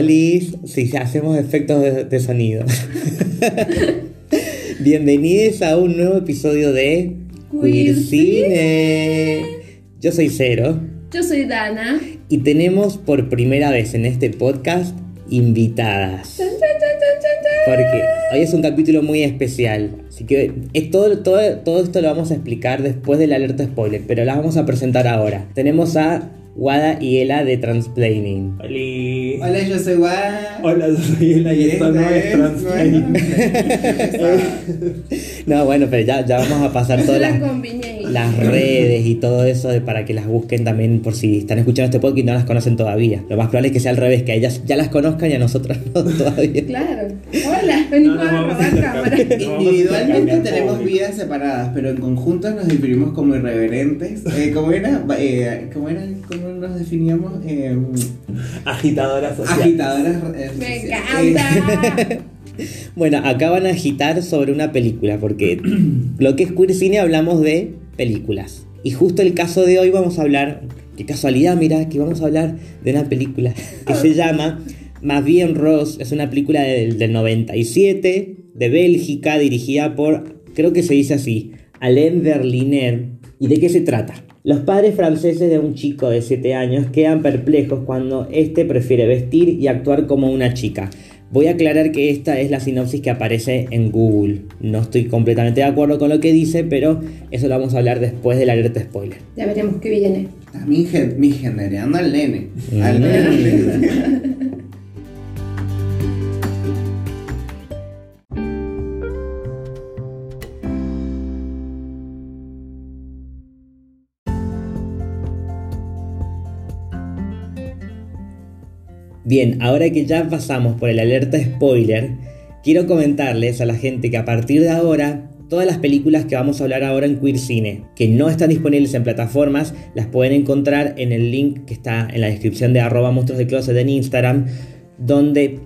Olis, si hacemos efectos de, de sonido. Bienvenidos a un nuevo episodio de Queer Cine. Yo soy Cero Yo soy Dana. y tenemos por primera vez en este podcast invitadas. Porque hoy es un capítulo muy especial. Así que es todo, todo, todo esto lo vamos a explicar después del alerta spoiler, pero las vamos a presentar ahora. Tenemos a Wada y Ela de Transplaining. Oli. Hola, yo soy Juan. Hola, yo soy Ela y esto no es Transplaining. No, bueno, pero ya, ya vamos a pasar todas La las. Las redes y todo eso de- para que las busquen también por si están escuchando este podcast y no las conocen todavía. Lo más probable es que sea al revés, que a ellas ya las conozcan y a nosotros no todavía. Claro. Hola, venimos No, no, a robar cámara. Individualmente tenemos público. vidas separadas, pero en conjunto nos definimos como irreverentes. Eh, ¿Cómo era? Eh, ¿Cómo era? ¿Cómo nos definíamos? Eh, Agitadora social. agitadoras. eh, Me sociales. encanta. Bueno, acá van a agitar sobre una película, porque lo que es queer cine hablamos de películas. Y justo el caso de hoy vamos a hablar, qué casualidad, mira, que vamos a hablar de una película que se llama Más bien Ross. Es una película del, del 97, de Bélgica, dirigida por, creo que se dice así, Alain Berliner. ¿Y de qué se trata? Los padres franceses de un chico de 7 años quedan perplejos cuando éste prefiere vestir y actuar como una chica. Voy a aclarar que esta es la sinopsis que aparece en Google. No estoy completamente de acuerdo con lo que dice, pero eso lo vamos a hablar después del alerta spoiler. Ya veremos qué viene. A mí, gen- mi generando al nene. Mm. Al nene. Bien, ahora que ya pasamos por el alerta spoiler, quiero comentarles a la gente que a partir de ahora, todas las películas que vamos a hablar ahora en Queer Cine, que no están disponibles en plataformas, las pueden encontrar en el link que está en la descripción de arroba monstruos de closet en Instagram, donde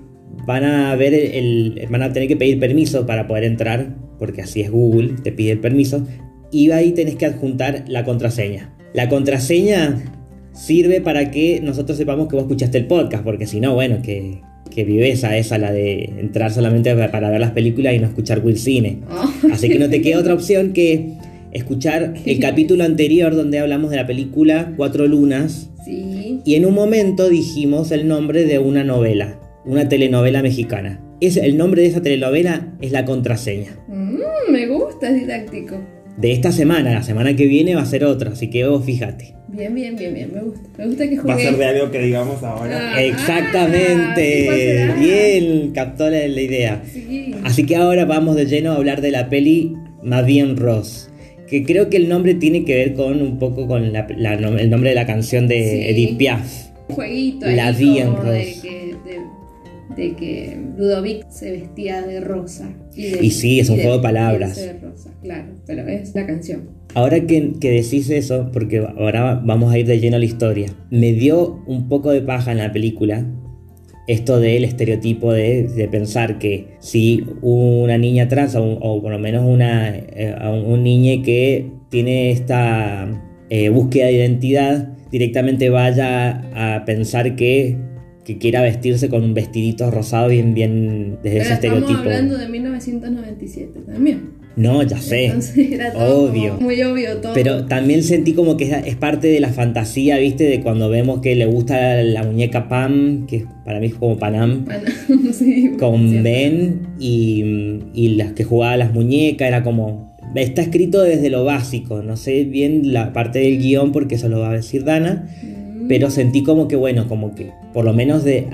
van a ver el, van a tener que pedir permiso para poder entrar, porque así es Google, te pide el permiso, y ahí tenés que adjuntar la contraseña. La contraseña sirve para que nosotros sepamos que vos escuchaste el podcast, porque si no, bueno, que, que viveza esa la de entrar solamente pa- para ver las películas y no escuchar Will Cine. Oh. Así que no te queda otra opción que escuchar el capítulo anterior donde hablamos de la película Cuatro Lunas Sí. y en un momento dijimos el nombre de una novela, una telenovela mexicana. Es, el nombre de esa telenovela es la contraseña. Mm, me gusta, es didáctico. De esta semana, la semana que viene va a ser otra, así que vos fíjate. Bien, bien, bien, bien. Me gusta. Me gusta que Va a jugué. ser de algo que digamos ahora. Ah, Exactamente. ¿cuál será? Bien, captó la, la idea. Sí. Así que ahora vamos de lleno a hablar de la peli Más bien Ross. Que creo que el nombre tiene que ver con un poco con la- la nom- el nombre de la canción de Sí. Edith Piaf. Un jueguito La ahí vi en como de rosa. que, de, de que Ludovic se vestía de rosa. de- Y sí, es un juego de palabras. vestirse de rosa, claro, pero es la canción. Ahora que, que decís eso, porque ahora vamos a ir de lleno a la historia, me dio un poco de paja en la película esto del estereotipo de, de pensar que si una niña trans o, un- o por lo menos una, eh, un, un niño que tiene esta eh, búsqueda de identidad directamente vaya a pensar que, que quiera vestirse con un vestidito rosado bien bien desde ese Pero estamos estereotipo. hablando de 1997 también. No, ya sé. Entonces era todo Obvio. muy obvio todo. Pero también sentí como que es, parte de la fantasía, ¿viste? De cuando vemos que le gusta la muñeca Pam, que para mí es como Panam, Bueno, sí, con cierto. Ben y, y las que jugaba las muñecas, era como... Está escrito desde lo básico, no sé bien la parte del guion porque eso lo va a decir Dana, Mm, pero sentí como que, bueno, como que por lo menos de...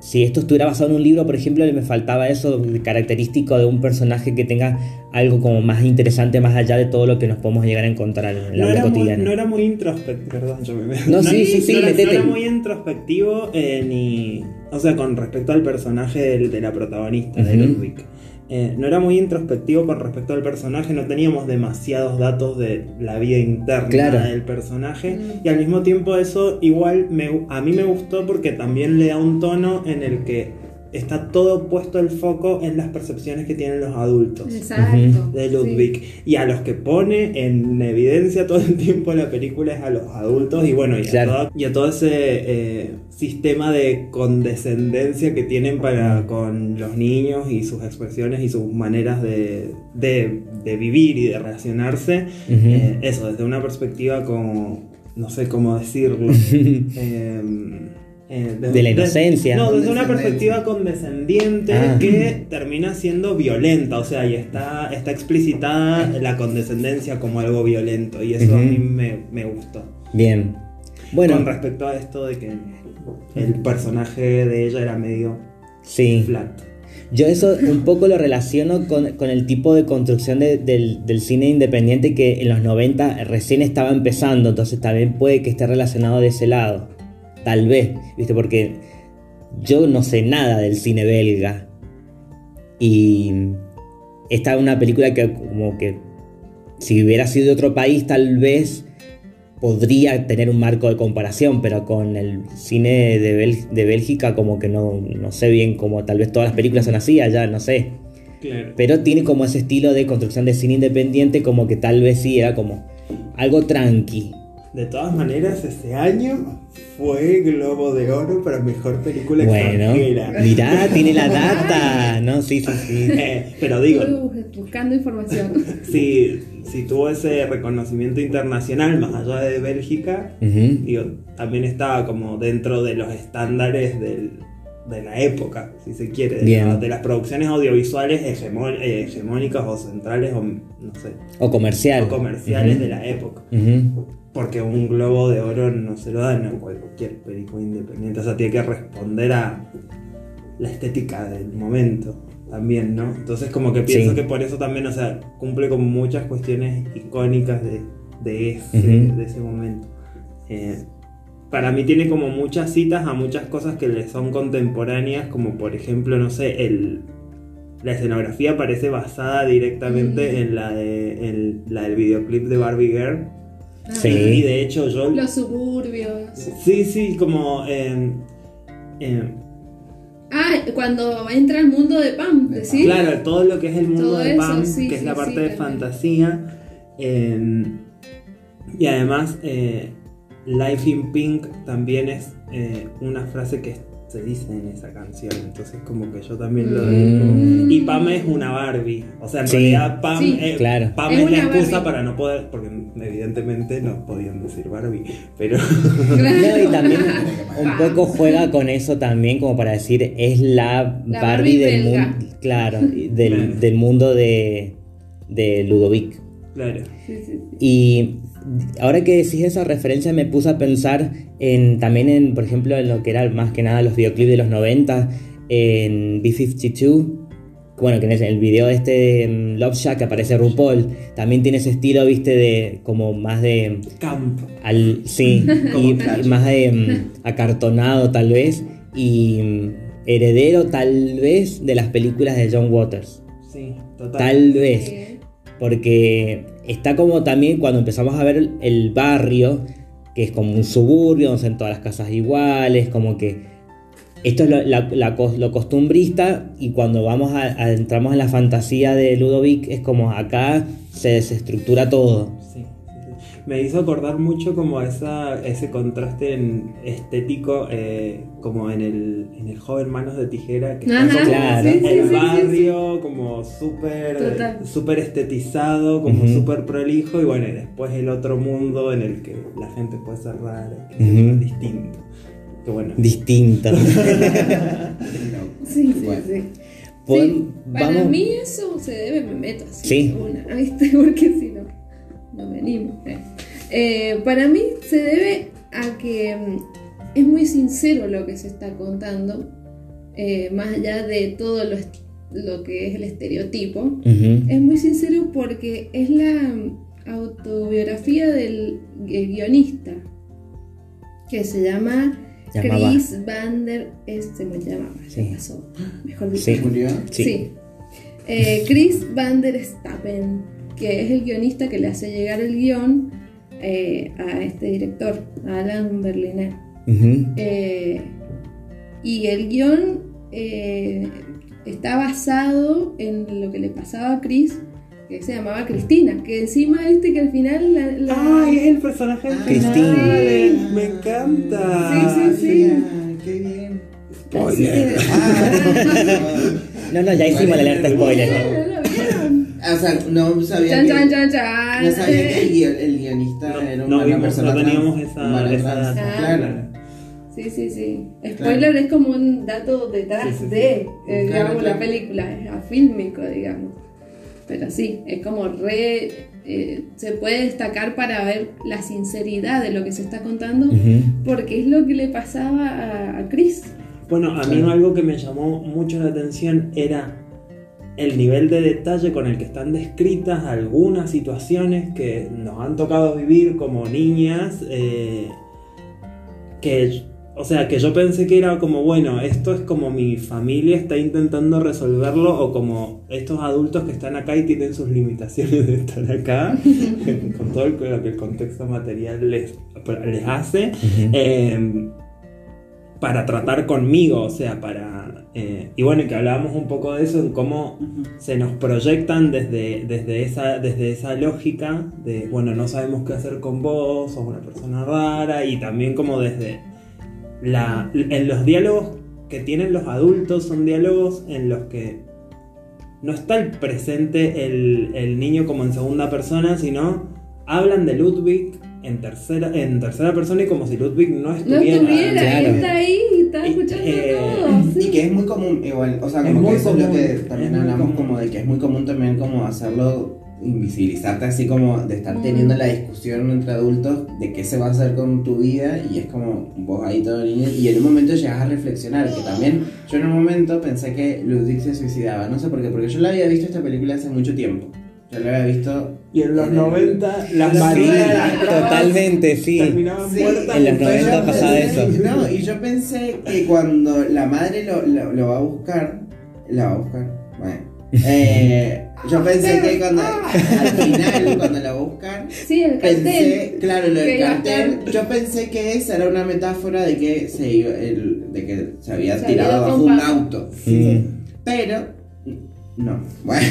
Si esto estuviera basado en un libro, por ejemplo, me faltaba eso de característico de un personaje que tenga algo como más interesante más allá de todo lo que nos podemos llegar a encontrar en la No vida era, muy, cotidiana. no era muy introspectivo, perdón, yo me No, sí, sí, sí, no, era, metete. no era muy introspectivo eh, ni, o sea, con respecto al personaje del- de, la protagonista, de Ujú. Ludwig. Eh, no era muy introspectivo con respecto al personaje, no teníamos demasiados datos de la vida interna Claro. del personaje Mm. y al mismo tiempo eso igual me, a mí me gustó porque también le da un tono en el que está todo puesto el foco en las percepciones que tienen los adultos Exacto. de sí. Ludwig. Y a los que pone en evidencia todo el tiempo la película es a los adultos y bueno, y, Claro. a, todo, y a todo ese eh, sistema de condescendencia que tienen para con los niños y sus expresiones y sus maneras de, de- de vivir y de relacionarse. Eh, eso, desde una perspectiva como, no sé cómo decirlo. eh, eh, De la inocencia. no, desde una perspectiva condescendiente Ah. que termina siendo violenta, o sea, y está, está explicitada la condescendencia como algo violento, y eso a mí me, me gustó. Bien. Bueno, Con respecto a esto de que el personaje de ella era medio sí. flat. Yo eso un poco lo relaciono con, con el tipo de construcción de- del, del cine independiente que en los 90 recién estaba empezando, entonces también puede que esté relacionado de ese lado. Tal vez, ¿viste? Porque yo no sé nada del cine belga. Y esta es una película que como que si hubiera sido de otro país tal vez podría tener un marco de comparación, pero con el cine de, Bel- de Bélgica como que no, no sé bien cómo tal vez todas las películas son así allá, no sé. Claro. Pero tiene como ese estilo de construcción de cine independiente como que tal vez sí era como algo tranqui. De todas maneras, ese año fue Globo de Oro para mejor película Bueno, extranjera. mirá, tiene la data, ¿no? Sí, sí, sí. Eh, pero digo, Estuve buscando información. si, si tuvo ese reconocimiento internacional más allá de Bélgica, digo, también estaba como dentro de los estándares del- de la época, si se quiere, de, Bien. la- de las producciones audiovisuales hegemó- eh, hegemónicas o centrales o no sé, O comercial. o comerciales de la época. Ujú. Porque un globo de oro no se lo dan a cualquier película independiente, o sea, tiene que responder a la estética del momento también, ¿no? Entonces como que pienso Sí. que por eso también, o sea, cumple con muchas cuestiones icónicas de, de, ese, de ese momento. Eh, para mí tiene como muchas citas a muchas cosas que le son contemporáneas, como por ejemplo, no sé, el, la escenografía parece basada directamente Mm. en la, de, en la del videoclip de Barbie Girl. Sí. Y de hecho yo... Los suburbios. Sí, sí, como... eh, eh, Ah, cuando entra al mundo de Pam, ¿sí? Claro, todo lo que es el mundo Todo de eso, Pam, sí, que es la sí, parte de también. fantasía. eh, y además, eh, Life in Pink también es eh, una frase que se dice en esa canción. Entonces, como que yo también lo digo. Mm. Y Pam es una Barbie. O sea, en Sí. realidad Pam, Sí. eh, Claro. Pam Es es, la una excusa Barbie. para no poder. Porque evidentemente no podían decir Barbie. Pero. No, y también un poco juega con eso también, como para decir, es la, La Barbie, Barbie del mundo. Claro, del, Claro. del mundo de, de Ludovic. claro. Sí, sí, sí. Y ahora que decís esa referencia me puse a pensar en también en, por ejemplo, en lo que era más que nada los videoclips de los 90, en B-52. Bueno, que en el video este de mm, Love Shack que aparece RuPaul, también tiene ese estilo, viste, de como más de Camp. al, sí, y, más de mm, acartonado tal vez, y mm, heredero tal vez de las películas de John Waters. Sí, total. Tal vez. Sí. Porque está como también cuando empezamos a ver el, barrio, que es como un suburbio, donde son todas las casas iguales, como que esto es lo, costumbrista y cuando vamos a, a- en la fantasía de Ludovic es como acá se desestructura todo. Me hizo acordar mucho como esa, ese contraste en- estético eh, como en el, en el joven Manos de Tijera, que está Ajá, Claro. sí, el sí, sí, barrio como súper súper estetizado, como Ujú. súper prolijo y bueno, y después el otro mundo en el que la gente puede ser rara, es distinto. Que bueno. Distinto. Sí, sí, Bueno. sí. Para vamos- mí eso se debe, me meto así. Sí. Una, ¿viste? Porque si no, no venimos. eh. Eh, para mí se debe a que mm, es muy sincero lo que se está contando, eh, más allá de todo lo, que es el estereotipo. Es muy sincero porque es la mm, autobiografía del eh, guionista que se llama Llamaba. Chris Van der este me llamaba, se Sí. pasó. Mejor dicho. Sí. Sí. Sí. Eh, Chris Van der Stappen, que es el guionista que le hace llegar el guion eh, a este director, a Alan Berliner. Eh, y el guion eh, está basado en lo que le pasaba a Chris, que se llamaba Cristina, que encima viste que al final la, la- ¡Ay, es el personaje del Ah, final! Cristina. ¡Me encanta! Sí, sí, sí. Qué bien. Que- No, no, ya hicimos la alerta spoiler. ¿No lo vieron? Ah, o sea, no sabía Chan, que, chan, chan, chan. no sabía que el, guion- el guionista No, era no vimos, persona no teníamos trans, esa- esa trans. Claro. Sí, sí, sí. Spoiler es como un dato detrás Sí, sí, sí. de, eh, Claro, digamos, la película, es afílmico, digamos. Pero sí, es como re. eh, se puede destacar para ver la sinceridad de lo que se está contando, porque es lo que le pasaba a, a Chris. Bueno, a mí algo que me llamó mucho la atención era el nivel de detalle con el que están descritas algunas situaciones que nos han tocado vivir como niñas, eh, que, o sea, que yo pensé que era como, bueno, esto es como mi familia está intentando resolverlo o como estos adultos que están acá y tienen sus limitaciones de estar acá, con todo el- lo que el contexto material les, les hace. Eh, para tratar conmigo, o sea, para... eh, y bueno, que hablábamos un poco de eso, en cómo se nos proyectan desde, desde, esa, desde esa lógica de, bueno, no sabemos qué hacer con vos, sos una persona rara, y también como desde la, en los diálogos que tienen los adultos son diálogos en los que no está el presente el, el niño como en segunda persona, sino hablan de Ludwig en tercera, en tercera persona y como si Ludwig no No estuviera. estuviera, claro. él está ahí y está Y, escuchando eh, todo. Y que es muy común, igual, o sea, Es como muy que eso es lo común, que es también hablamos común. como de que es muy común también como hacerlo, invisibilizarte así como de estar Mm. teniendo la discusión entre adultos de qué se va a hacer con tu vida y es como vos ahí todo niño y en un momento llegas a reflexionar, que también yo en un momento pensé que Ludwig se suicidaba, no sé por qué, porque yo la había visto esta película hace mucho tiempo, yo la había visto... Y en los en el- 90 las Sí, Totalmente, sí. terminaban Sí, muertas. en los entonces 90 yo pasaba pensé- eso. No, y yo pensé que cuando la madre lo, lo- lo va a buscar, la va a buscar, bueno. eh, yo pensé que cuando al final, cuando la va a buscar, Sí, el pensé, cartel. claro, lo del cartel, yo pensé que esa era una metáfora de que se iba, el- de que se había Se tirado había bajo un auto. Mm. Pero, no. Bueno,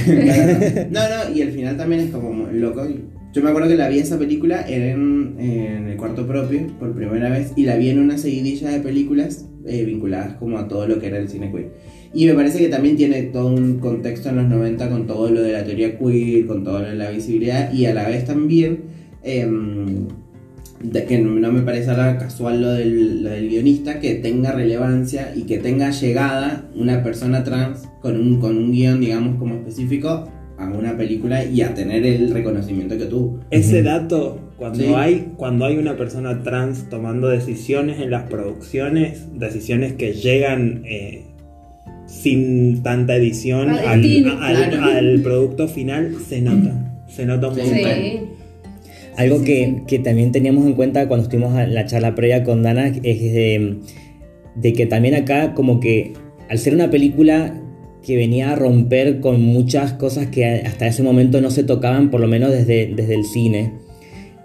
no. no, y el final también es como loco. Yo me acuerdo que la vi esa película en, en el cuarto propio por primera vez y la vi en una seguidilla de películas eh, vinculadas como a todo lo que era el cine queer. Y me parece que también tiene todo un contexto en los 90 con todo lo de la teoría queer, con todo lo de la visibilidad y a la vez también em, de que no, no me parece nada casual lo del, lo del guionista, que tenga relevancia y que tenga llegada una persona trans con un, con un guion, digamos, como específico a una película y a tener el reconocimiento que tuvo. Ese dato, cuando, Sí. hay, cuando hay una persona trans tomando decisiones en las producciones, decisiones que llegan eh, sin tanta edición Al claro. al producto final, se nota. Se nota un Sí. montón. Algo Sí, que, sí. que también teníamos en cuenta cuando estuvimos en la charla previa con Dana es de, de que también acá como que al ser una película que venía a romper con muchas cosas que hasta ese momento no se tocaban, por lo menos desde, desde el cine,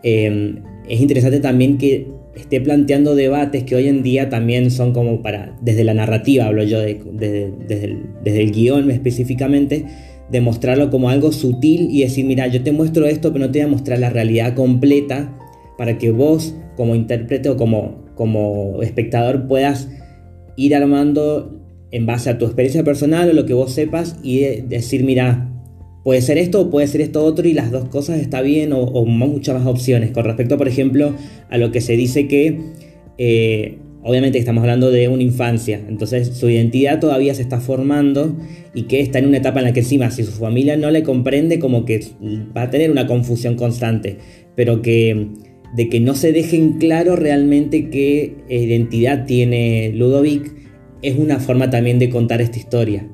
eh, es interesante también que esté planteando debates que hoy en día también son como para, desde la narrativa hablo yo, de- de- desde, el, desde el guion específicamente, de mostrarlo como algo sutil y decir, mira, yo te muestro esto, pero no te voy a mostrar la realidad completa para que vos como intérprete o como, como espectador puedas ir armando en base a tu experiencia personal o lo que vos sepas y de- decir, mira, puede ser esto o puede ser esto otro y las dos cosas está bien o, o muchas más opciones. Con respecto, por ejemplo, a lo que se dice que, eh, obviamente estamos hablando de una infancia, entonces su identidad todavía se está formando y que está en una etapa en la que encima, si su familia no le comprende, como que va a tener una confusión constante, pero que de que no se dejen claro realmente qué identidad tiene Ludovic es una forma también de contar esta historia.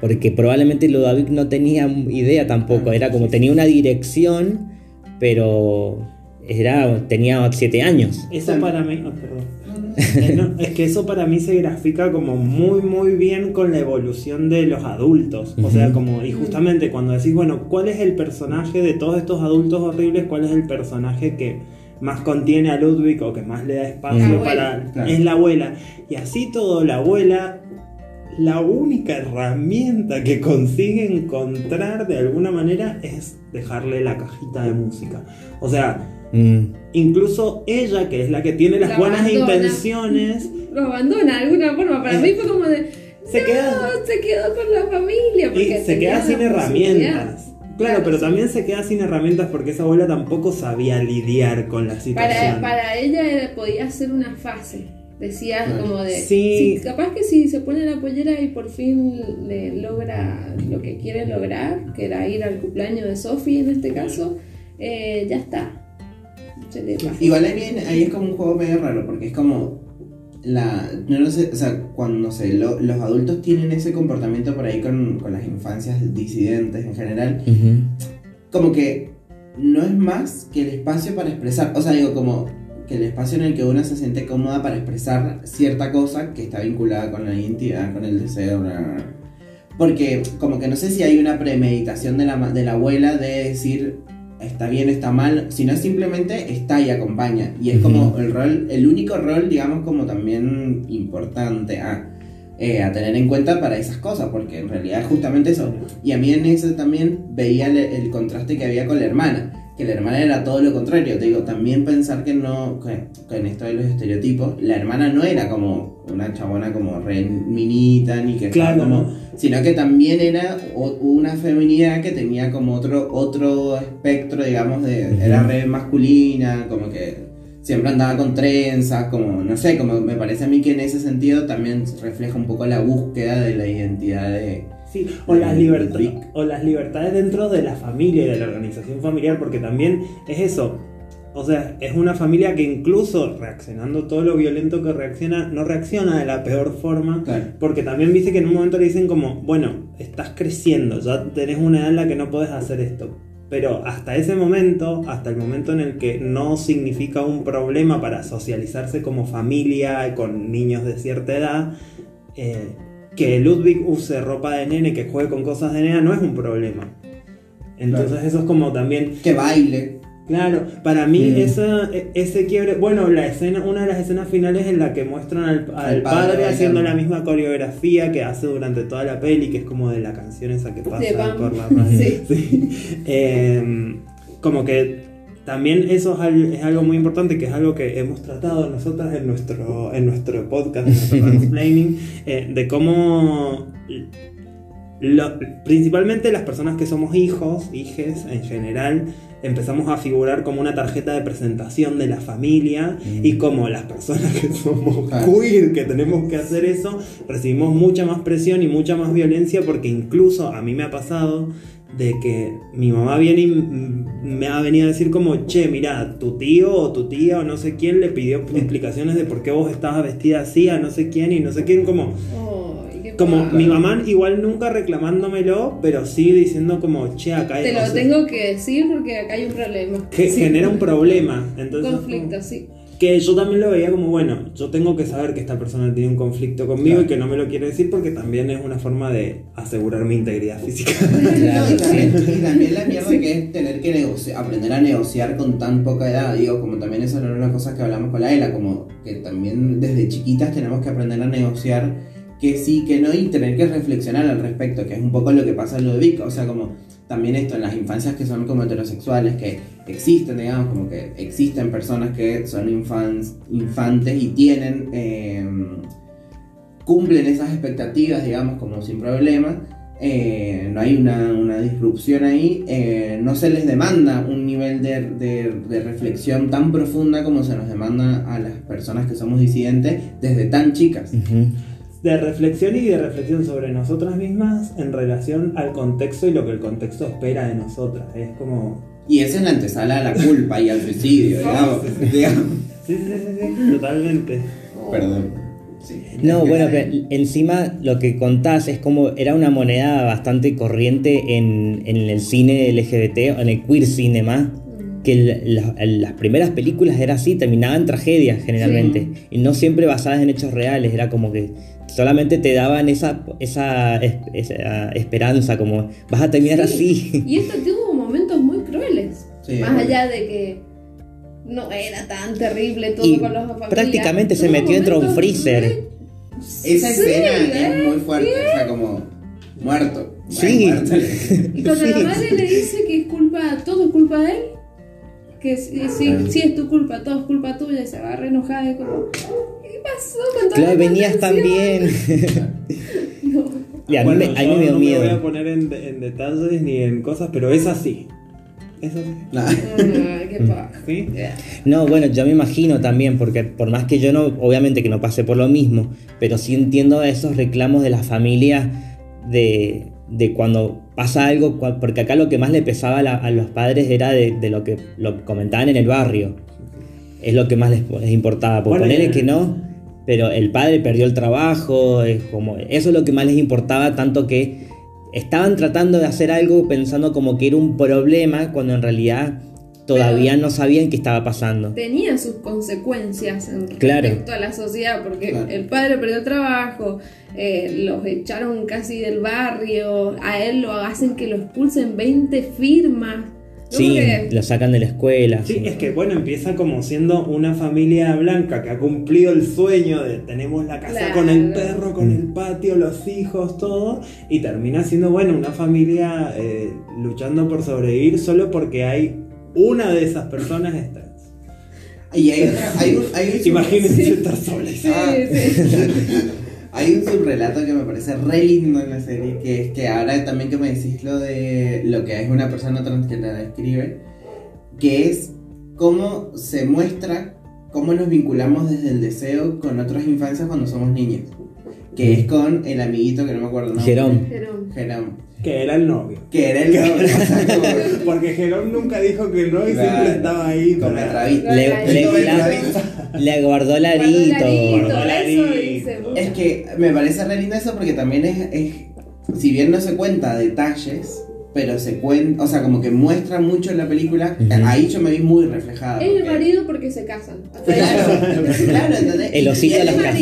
Porque probablemente Ludovic no tenía idea tampoco, era como tenía una dirección, pero era, tenía siete años. Eso para mí, oh, perdón. No, es que eso para mí se grafica como muy muy bien con la evolución de los adultos. O sea, como, y justamente cuando decís, bueno, ¿cuál es el personaje de todos estos adultos horribles? ¿Cuál es el personaje que más contiene a Ludwig o que más le da espacio para. Claro. Es la abuela. Y así todo, la abuela la única herramienta que consigue encontrar de alguna manera es dejarle la cajita de música. O sea, Mm. incluso ella, que es la que tiene las buenas abandona. intenciones, Lo abandona de alguna forma. Para Eh, mí fue como de. se no, queda- se quedó con la familia. y se queda sin herramientas. Claro, pero sí. también se queda sin herramientas porque esa abuela tampoco sabía lidiar con la situación. Para, para ella era- podía ser una fase. Decía Claro. como de. Sí. si- capaz que si se pone la pollera y por fin le logra lo que quiere lograr, que era ir al cumpleaños de Sophie en este caso, eh, ya está. Igual ahí, viene- ahí es como un juego medio raro, porque es como la. No lo sé, o sea, cuando lo- los adultos tienen ese comportamiento por ahí con, con las infancias disidentes en general, como que no es más que el espacio para expresar. O sea, digo, como que el espacio en el que una se siente cómoda para expresar cierta cosa que está vinculada con la identidad, con el deseo. bla, bla, bla. Porque como que no sé si hay una premeditación de la, de la abuela de decir está bien, está mal, sino simplemente está y acompaña. Y es como el rol, el único rol, digamos, como también importante a, eh, a tener en cuenta para esas cosas, porque en realidad es justamente eso. Y a mí en eso también veía el, el contraste que había con la hermana, que la hermana era todo lo contrario. Te digo, también pensar que no, que, que en esto de los estereotipos, la hermana no era como una chabona como re minita, ni que Claro, sino que también era una feminidad que tenía como otro otro espectro, digamos, de era re masculina, como que siempre andaba con trenzas, como no sé, como me parece a mí que en ese sentido también refleja un poco la búsqueda de la identidad de Sí, o las, El liberta- Rick. o las libertades dentro de la familia y de la organización familiar, porque también es eso. O sea, es una familia que incluso reaccionando todo lo violento que reacciona, no reacciona de la peor forma. Claro. Porque también dice que en un momento le dicen como, bueno, estás creciendo, ya tenés una edad en la que no podés hacer esto. Pero hasta ese momento, hasta el momento en el que no significa un problema para socializarse como familia con niños de cierta edad, eh, que Ludwig use ropa de nene, que juegue con cosas de nena, no es un problema. Entonces Claro. eso es como también que baile. Claro, para mí Mm. esa, e- ese quiebre, bueno, la escena, una de las escenas finales en la que muestran al, al Al padre padre, haciendo la misma coreografía que hace durante toda la peli, que es como de la canción esa que pasa por la radio. Sí. Sí. Eh, como que también eso es, al- es algo muy importante, que es algo que hemos tratado nosotras en nuestro, en nuestro podcast, en nuestro explaining, eh, de cómo lo- principalmente las personas que somos hijos, hijes en general, empezamos a figurar como una tarjeta de presentación de la familia y como las personas que somos Claro. queer, que tenemos que hacer eso, recibimos mucha más presión y mucha más violencia porque incluso a mí me ha pasado de que mi mamá viene y me ha venido a decir como, che, mira, tu tío o tu tía o no sé quién le pidió explicaciones de por qué vos estabas vestida así a no sé quién y no sé quién, como... Qué Como mi mamá igual nunca reclamándomelo, pero sí diciendo como, che, acá hay Te lo tengo que decir porque acá hay un problema. que Sí. genera un problema. Un Entonces, conflicto, sí. que yo también lo veía como, bueno, yo tengo que saber que esta persona tiene un conflicto conmigo Claro. y que no me lo quiere decir porque también es una forma de asegurar mi integridad física. No, y, también, y también la mierda que es tener que negociar, aprender a negociar con tan poca edad, digo, como también esa era una de las cosas que hablamos con la ELA, como que también desde chiquitas tenemos que aprender a negociar que sí, que no, y tener que reflexionar al respecto, que es un poco lo que pasa en Ludovic, o sea, como también esto en las infancias que son como heterosexuales, que existen, digamos, como que existen personas que son infans, infantes y tienen, eh, cumplen esas expectativas, digamos, como sin problema, eh, no hay una, una disrupción ahí, eh, no se les demanda un nivel de, de- reflexión tan profunda como se nos demanda a las personas que somos disidentes desde tan chicas. Ujú. De reflexión y de reflexión sobre nosotras mismas en relación al contexto y lo que el contexto espera de nosotras. Es como... Y esa es la antesala a la culpa y al suicidio, digamos. digamos. Sí, sí, sí, sí, totalmente. Perdón. Sí. No, bueno, pero encima lo que contás es como era una moneda bastante corriente en, en el cine LGBT, o en el queer cinema, que la- el- las primeras películas era así, terminaban tragedias generalmente, y no siempre basadas en hechos reales, era como que solamente te daban esa, esa, es- esa esperanza, como vas a terminar así. Y esto tuvo momentos muy crueles. Sí, más bueno. allá de que no era tan terrible todo Y con los familias. prácticamente se metió dentro de un freezer. re Esa Sí, escena ¿eh? es muy fuerte, o sea, como muerto. Sí. Muerto. Y cuando Sí. la madre le dice que es culpa, todo es culpa de él, que sí, sí, Claro. sí es tu culpa, todo es culpa tuya, y se va re enojada y como, ¿qué pasó con Claro, la venías tan atención?" bien. No. y a mí, me, a mí yo me dio no miedo. me voy a poner en, en detalles ni en cosas, pero es así. Es así. No. Ah, qué paja. ¿Sí? No, bueno, yo me imagino también, porque por más que yo no, obviamente que no pasé por lo mismo, pero sí entiendo esos reclamos de la familia de, de cuando pasa algo, porque acá lo que más le pesaba a, la- a los padres era de, de lo que lo que comentaban en el barrio. Es lo que más les, les importaba, por Bueno, ponerle que no, pero el padre perdió el trabajo, es como, eso es lo que más les importaba, tanto que estaban tratando de hacer algo pensando como que era un problema, cuando en realidad todavía Pero- no sabían qué estaba pasando. Tenía sus consecuencias en Claro. respecto a la sociedad, porque Claro. el padre perdió el trabajo, eh, los echaron casi del barrio, a él lo hacen que lo expulsen 20 firmas. Sí, lo sacan de la escuela. Sí, sí. es que bueno, empieza como siendo una familia blanca que ha cumplido el sueño de tenemos la casa Claro. con el perro, con el patio, los hijos, todo, y termina siendo, bueno, una familia eh, luchando por sobrevivir solo porque hay una de esas personas es trans. Y hay, otra- hay un, hay un Imagínense Sí. estar sola. Sí, Ah. sí. Hay un subrelato que me parece re lindo en la serie, que es que ahora también que me decís lo de lo que es una persona trans que la describe, que es cómo se muestra, cómo nos vinculamos desde el deseo con otras infancias cuando somos niños. Que es con el amiguito que no me acuerdo. ¿no? Jerón. Jerón. Que era el novio. Que era el novio, o sea, como- Porque Jerón nunca dijo que no y Claro. siempre estaba ahí para- el rabito. Le, Guardó le- le guardó el Guardó Guardó el Es que me parece re lindo eso porque también es, es- si bien no se cuenta detalles, pero se cuenta, o sea, como que muestra mucho en la película, ahí yo me vi muy reflejada. Es el marido porque se casan. Claro, claro, ¿entendés? El osito de las casas.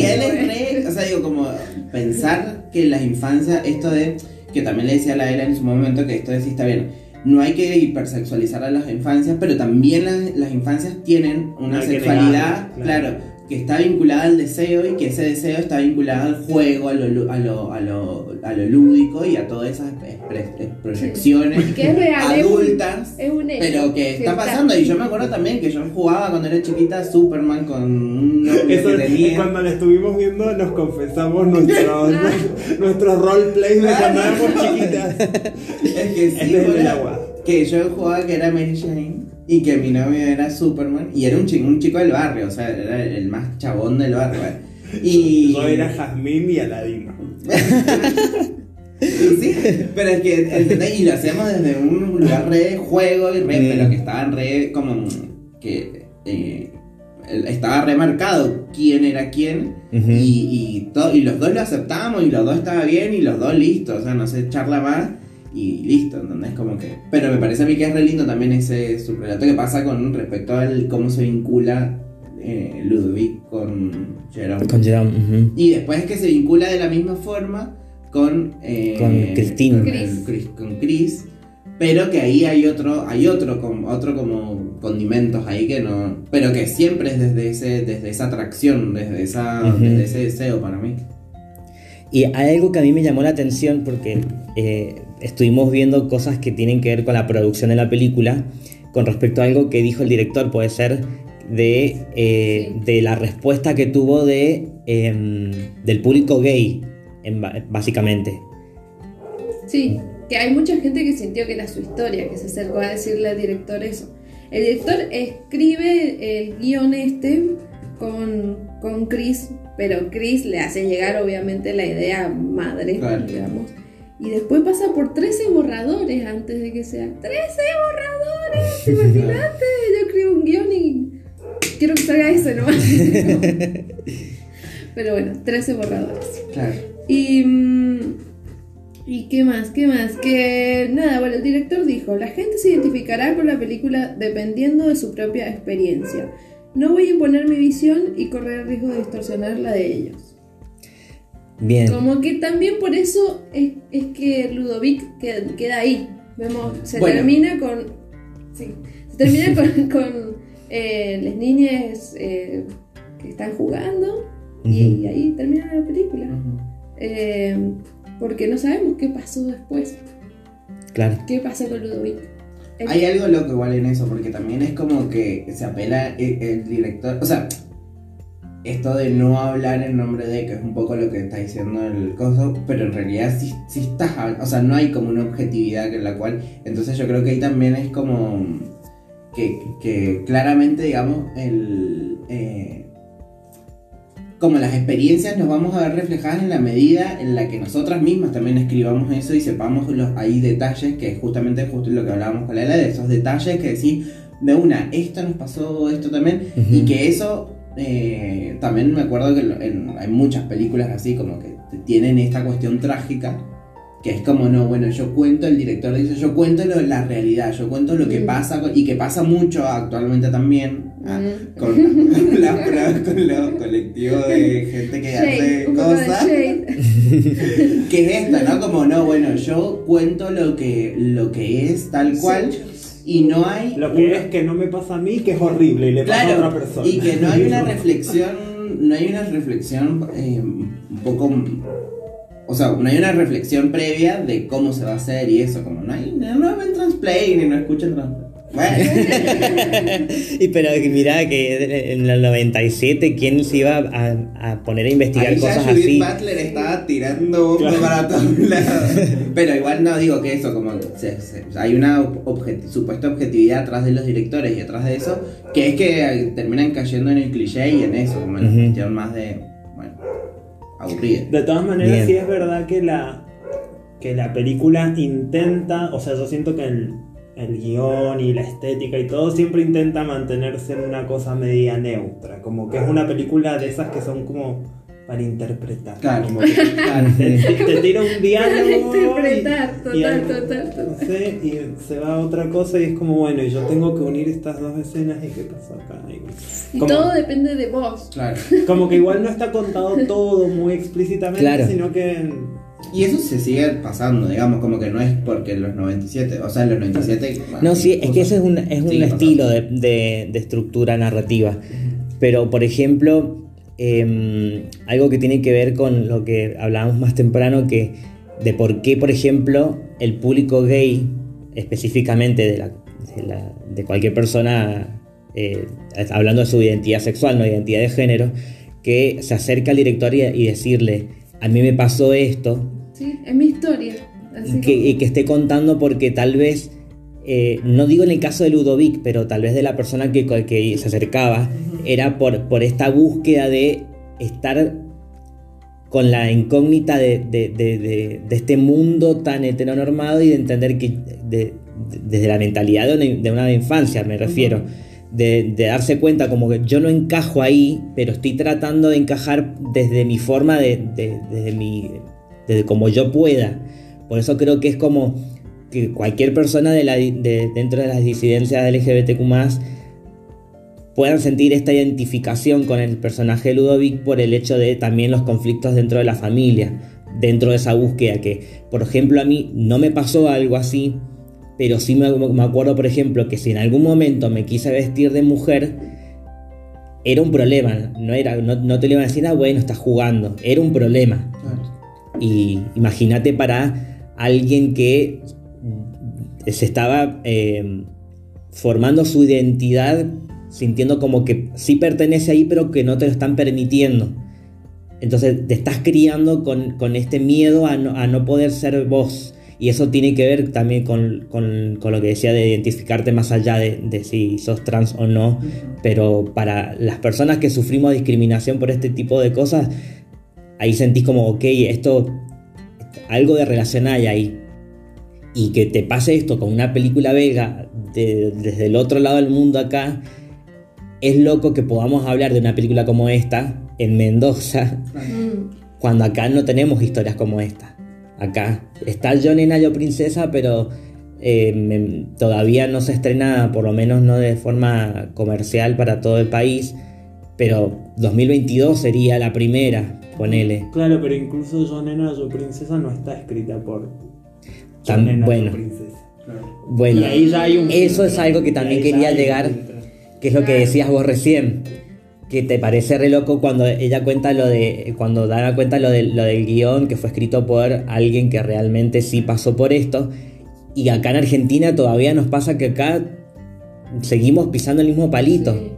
o sea, digo, como pensar que las infancias, esto de, que también le decía a la Ela en su momento, que esto de sí está bien, no hay que hipersexualizar a las infancias, pero también las, las infancias tienen una sexualidad, negarlo, claro. claro. Que está vinculada al deseo y que ese deseo está vinculado al juego, a lo, lu- a lo, a lo, a lo lúdico y a todas esas proyecciones Que es real, es un- adultas. Es un hecho. Pero que está pasando, y yo me acuerdo también que yo jugaba cuando era chiquita Superman con un Eso que tenía. cuando la estuvimos viendo nos confesamos nuestros nuestros roleplays de cuando éramos chiquitas. Es que sí, Este es el agua. Que yo jugaba que era Mary Jane y que mi novio era Superman y era un chico, un chico del barrio, o sea, era el más chabón del barrio. Y. Yo era Jazmín y Aladino. Sí, pero es que, ¿entendés? Y lo hacíamos desde un lugar re de juego y re, Mm. pero que estaban re como que eh, estaba remarcado quién era quién Ujú. y, y, y los dos lo aceptábamos y los dos estaba bien y los dos listos, o sea, no sé, charla más y listo, ¿entendés? Como que... Pero me parece a mí que es re lindo también ese subrelato que pasa con respecto al cómo se vincula eh, Ludovic con Jerome. Con Jerome. Y después es que se vincula de la misma forma con, eh, Con Christine. Con, Chris. Chris- con Chris, pero que ahí hay otro, hay otro, com- otro como condimentos ahí que no, pero que siempre es desde ese, desde esa atracción, desde esa, desde ese deseo para mí. Y hay algo que a mí me llamó la atención porque eh, estuvimos viendo cosas que tienen que ver con la producción de la película con respecto a algo que dijo el director, puede ser de, eh, Sí. de la respuesta que tuvo de, em, del público gay, en básicamente. Sí, que hay mucha gente que sintió que era su historia, que se acercó a decirle al director eso. El director escribe el guion este con, con Chris, pero Chris le hace llegar obviamente la idea madre, Claro. digamos. Y después pasa por 13 borradores antes de que sea. ¡13 borradores! Imagínate, yo escribo un guion y quiero que salga ese nomás. pero bueno, 13 borradores. Claro. Y, mm, ¿Y qué más? ¿Qué más? Que nada, bueno, el director dijo, la gente se identificará con la película dependiendo de su propia experiencia. No voy a imponer mi visión y correr el riesgo de distorsionar la de ellos. Bien. Como que también por eso es, es que Ludovic queda, queda ahí. Vemos, se Bueno. termina con... Sí, se termina con, con eh, las niñas eh, que están jugando Y, ahí termina la película. Eh, porque no sabemos qué pasó después. Claro. ¿Qué pasó con Ludovic? El- Hay algo loco igual en eso, porque también es como que se apela el, el director, o sea, esto de no hablar en nombre de, que es un poco lo que está diciendo el coso, pero en realidad sí, sí estás, o sea, no hay como una objetividad en la cual, entonces yo creo que ahí también es como que, que claramente, digamos, el... eh, como las experiencias nos vamos a ver reflejadas en la medida en la que nosotras mismas también escribamos eso y sepamos los ahí detalles que es justamente justo lo que hablábamos con la de esos detalles que decís de una esto nos pasó esto también y que eso eh, también me acuerdo que en- hay muchas películas así como que tienen esta cuestión trágica que es como no bueno yo cuento el director dice yo cuento lo- la realidad yo cuento lo que Mm. pasa y que pasa mucho actualmente también ah, Mm. con, la- la- con los colectivos de gente que Shade, hace cosas que es esto, ¿no? Como no, bueno, yo cuento lo que, lo que es tal cual y no hay Lo que una- es que no me pasa a mí, que es horrible y le pasa a otra persona. y que no hay una reflexión, no hay una reflexión eh, un poco, o sea, no hay una reflexión previa de cómo se va a hacer y eso, como no hay, no, no ven transplay ni no escuchan transplay. Bueno, y pero mirá que en el 97, ¿quién se iba a, a poner a investigar ahí ya cosas Judith así? Butler estaba tirando bomba Claro. para todos lados. Pero igual no digo que eso, como se- se- hay una supuesta objetividad atrás de los directores y atrás de eso, que es que terminan cayendo en el cliché y en eso, como en la Ujú. cuestión más de, bueno, aburrida. De todas maneras, Bien. sí es verdad que la, que la película intenta, o sea, yo siento que el, el guion y la estética y todo siempre intenta mantenerse en una cosa media neutra, como que es una película de esas que son como para interpretar. Claro. Como que Claro. te, tira un Para diálogo. interpretar, y- y total, algo- total, no total. sé, y se va a otra cosa y es como, bueno, y yo tengo que unir estas dos escenas y qué pasó acá. Y todo depende de vos. Claro. como que igual no está contado todo muy explícitamente, Claro. sino que Y eso se sigue pasando, digamos, como que no es porque en los 97, o sea, en los 97... bueno, No, sí, es que ese es un, es un estilo de, de- de estructura narrativa. Pero, por ejemplo, em, algo que tiene que ver con lo que hablábamos más temprano, que de por qué, por ejemplo, el público gay, específicamente de, la, de, la- de cualquier persona, eh, hablando de su identidad sexual, no identidad de género, que se acerca al director y, y decirle, a mí me pasó esto, Sí, es mi historia. Así que, y que esté contando porque tal vez, eh, no digo en el caso de Ludovic, pero tal vez de la persona que, que se acercaba, era por, por esta búsqueda de estar con la incógnita de, de- de- de- este mundo tan heteronormado y de entender que de- de- desde la mentalidad de una, de una infancia, me refiero, de, darse cuenta como que yo no encajo ahí, pero estoy tratando de encajar desde mi forma, de, de- desde mi, desde como yo pueda. Por eso creo que es como que cualquier persona de la, dentro de las disidencias LGBTQ puedan sentir esta identificación con el personaje Ludovic por el hecho de también los conflictos dentro de la familia, dentro de esa búsqueda que, por ejemplo, a mí no me pasó algo así, pero sí me, me acuerdo, por ejemplo, que si en algún momento me quise vestir de mujer, era un problema, no, era, no, no te lo iban a decir, ah, bueno, estás jugando, era un problema. Y imagínate para alguien que se estaba eh, formando su identidad sintiendo como que sí pertenece ahí, pero que no te lo están permitiendo. Entonces te estás criando con, con este miedo a no, a no poder ser vos. Y eso tiene que ver también con, con- con lo que decía de identificarte más allá de, de si sos trans o no. Pero para las personas que sufrimos discriminación por este tipo de cosas, ahí sentís como, ok, esto, algo de relación hay ahí. Y que te pase esto con una película belga de- desde el otro lado del mundo acá, es loco que podamos hablar de una película como esta en Mendoza, Mm. cuando acá no tenemos historias como esta. Acá está Yo Nena, Yo Princesa, pero eh, me- todavía no se estrena, por lo menos no de forma comercial para todo el país. Pero 2022 sería la primera, ponele. Claro, pero incluso Yo Nena, Yo Princesa no está escrita por Yo Tan- bueno. Princesa. Claro. Bueno, Y ahí ya hay un eso filtro. es algo que también quería llegar, filtro. que es lo que decías vos recién. Que te parece re loco cuando ella cuenta lo de. Cuando da cuenta lo, de, lo del guion que fue escrito por alguien que realmente sí pasó por esto. Y acá en Argentina todavía nos pasa que acá seguimos pisando el mismo palito. Sí.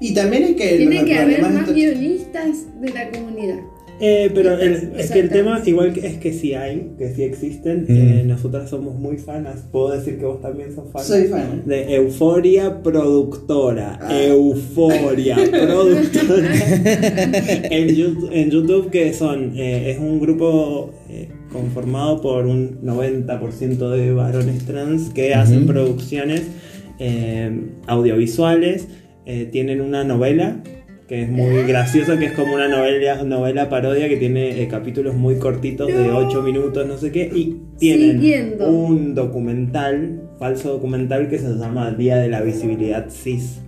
Y también es que. Tiene que haber más guionistas de la comunidad. Eh, pero el- es que el tema, igual que es que sí hay, que sí existen, Mm. eh, nosotras somos muy fanas. Puedo decir que vos también sos fan. Soy fan. De Euforia Productora. Ah. Euforia Productora. en, YouTube, en YouTube, que son, eh, es un grupo eh, conformado por un 90% de varones trans que hacen producciones eh, audiovisuales. eh, tienen una novela que es muy graciosa, que es como una novela, novela parodia que tiene eh, capítulos muy cortitos de No. 8 minutos, no sé qué, y tienen Siguiendo. un documental, falso documental que se llama Día de la Visibilidad Cis,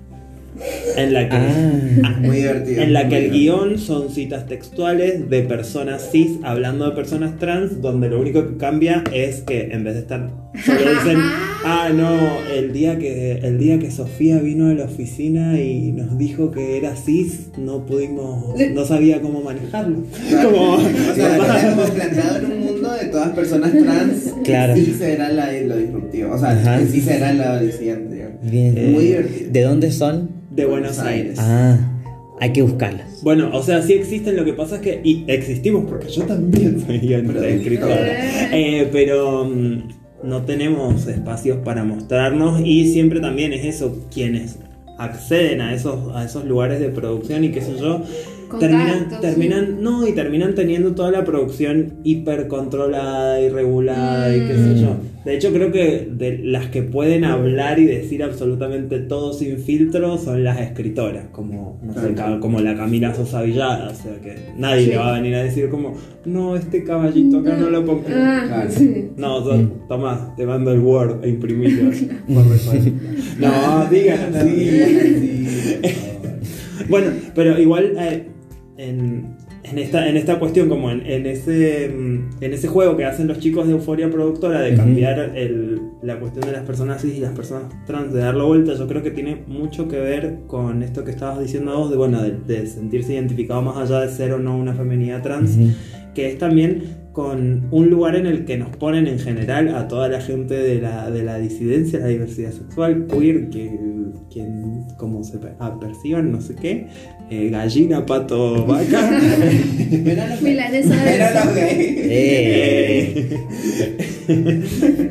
en la que, Ah. Muy divertido. en la que el guion son citas textuales de personas cis hablando de personas trans, donde lo único que cambia es que en vez de estar solo dicen, ah no, el día que el día que Sofía vino a la oficina y nos dijo que era cis, no pudimos, no sabía cómo manejarlo. Claro. Como, o sea, está como planteado en un mundo de todas personas trans. Claro. Sí será la, lo disruptivo. O sea, Ajá. sí será lo siguiente. digamos. Bien. Eh, Muy divertido. ¿De dónde son? de Buenos Aires. Ah, hay que buscarlas. Bueno, o sea, sí existen, lo que pasa es que y existimos, porque yo también soy escritora, Eh, pero mm, no tenemos espacios para mostrarnos y siempre también es eso, quienes acceden a esos, a esos lugares de producción y qué sé yo, terminan, Contactos, terminan, no, y terminan teniendo toda la producción hiper controlada y regulada y qué sé Mm. yo. De hecho, creo que de las que pueden hablar y decir absolutamente todo sin filtro son las escritoras, como, no sé, como la Camila Sosa Villada, o sea que nadie Sí. le va a venir a decir como, no, este caballito acá no lo pongo. Ah, Claro. sí. No, to- Mm. toma, te mando el Word e. Por recuerdo. no, digan así. Bueno, pero igual eh, en, en esta, en esta cuestión, como en, en ese, mm, en ese juego que hacen los chicos de Euforia Productora de cambiar el- la cuestión de las personas cis y las personas trans, de darlo vuelta, yo creo que tiene mucho que ver con esto que estabas diciendo vos, de, bueno, de, de sentirse identificado más allá de ser o no una feminidad trans Ujú. que es también con un lugar en el que nos ponen en general a toda la gente de la, de la disidencia, la diversidad sexual, queer, que quien como se pe- aperciban, no sé qué, eh, gallina, pato, vaca. Milanesa Eh,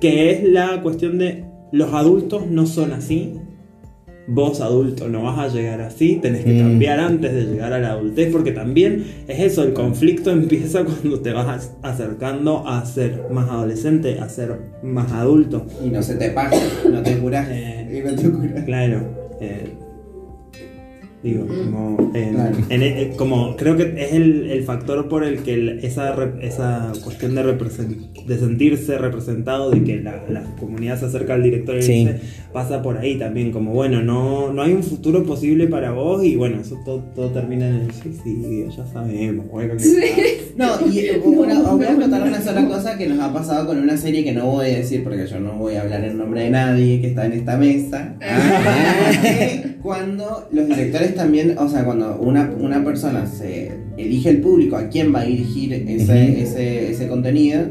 que es la cuestión de los adultos no son así. Vos adulto no vas a llegar así, tenés que Mm. cambiar antes de llegar a la adultez, porque también es eso, el conflicto empieza cuando te vas acercando a ser más adolescente, a ser más adulto. Y no se te pasa, no te curas. Eh. Y no te curas. Claro. eh, digo, como, en- Claro. en- eh, como creo que es el, el factor por el que el- esa, esa cuestión de, de sentirse representado, de que la, la comunidad se acerca al director y Sí. dice, pasa por ahí también, como bueno, no, no hay un futuro posible para vos y bueno, eso todo, todo termina en el suicidio, ya sabemos. Bueno, que- No, y eh, una- os voy a contar una sola cosa que nos ha pasado con una serie que no voy a decir porque yo no voy a hablar en nombre de nadie que está en esta mesa. Ah. Que cuando los directores también, o sea, cuando una, una persona se elige el público a quién va a dirigir ese, ese, ese contenido,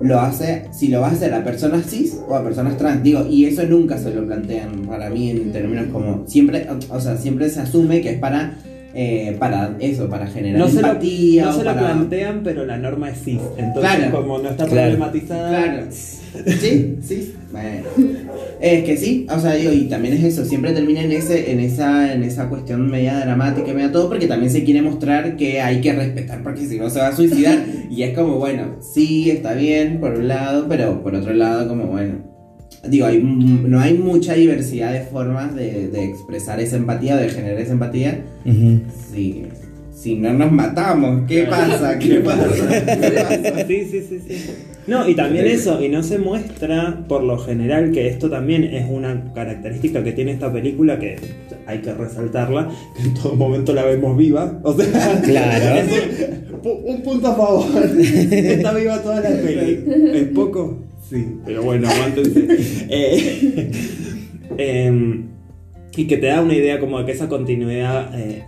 lo hace, si lo va a hacer a personas cis o a personas trans, digo, y eso nunca se lo plantean para mí en términos como, siempre, o sea, siempre se asume que es para, eh, para eso, para generar No se, lo, empatía no se lo para... plantean, pero la norma es cis. Entonces, Claro. como no está problematizada, Claro. Sí, sí. Bueno. Es que sí, o sea, digo, y también es eso, siempre termina en ese, en esa, en esa cuestión media dramática, media todo, porque también se quiere mostrar que hay que respetar, porque si no se va a suicidar. y es como, bueno, sí, está bien, por un lado, pero por otro lado, como bueno. Digo, hay, no hay mucha diversidad de formas de, de expresar esa empatía, de generar esa empatía. ujú. Si, si no nos matamos, ¿qué pasa? ¿Qué pasa? ¿Qué pasa? Sí, sí, sí, sí. No, y también eso, y no se muestra por lo general que esto también es una característica que tiene esta película que hay que resaltarla, que en todo momento la vemos viva. O sea, Claro. es un, pu- un punto a favor. Está viva toda la peli. ¿Es poco? Sí, pero bueno, aguántense. Eh, em, y que te da una idea como de que esa continuidad eh,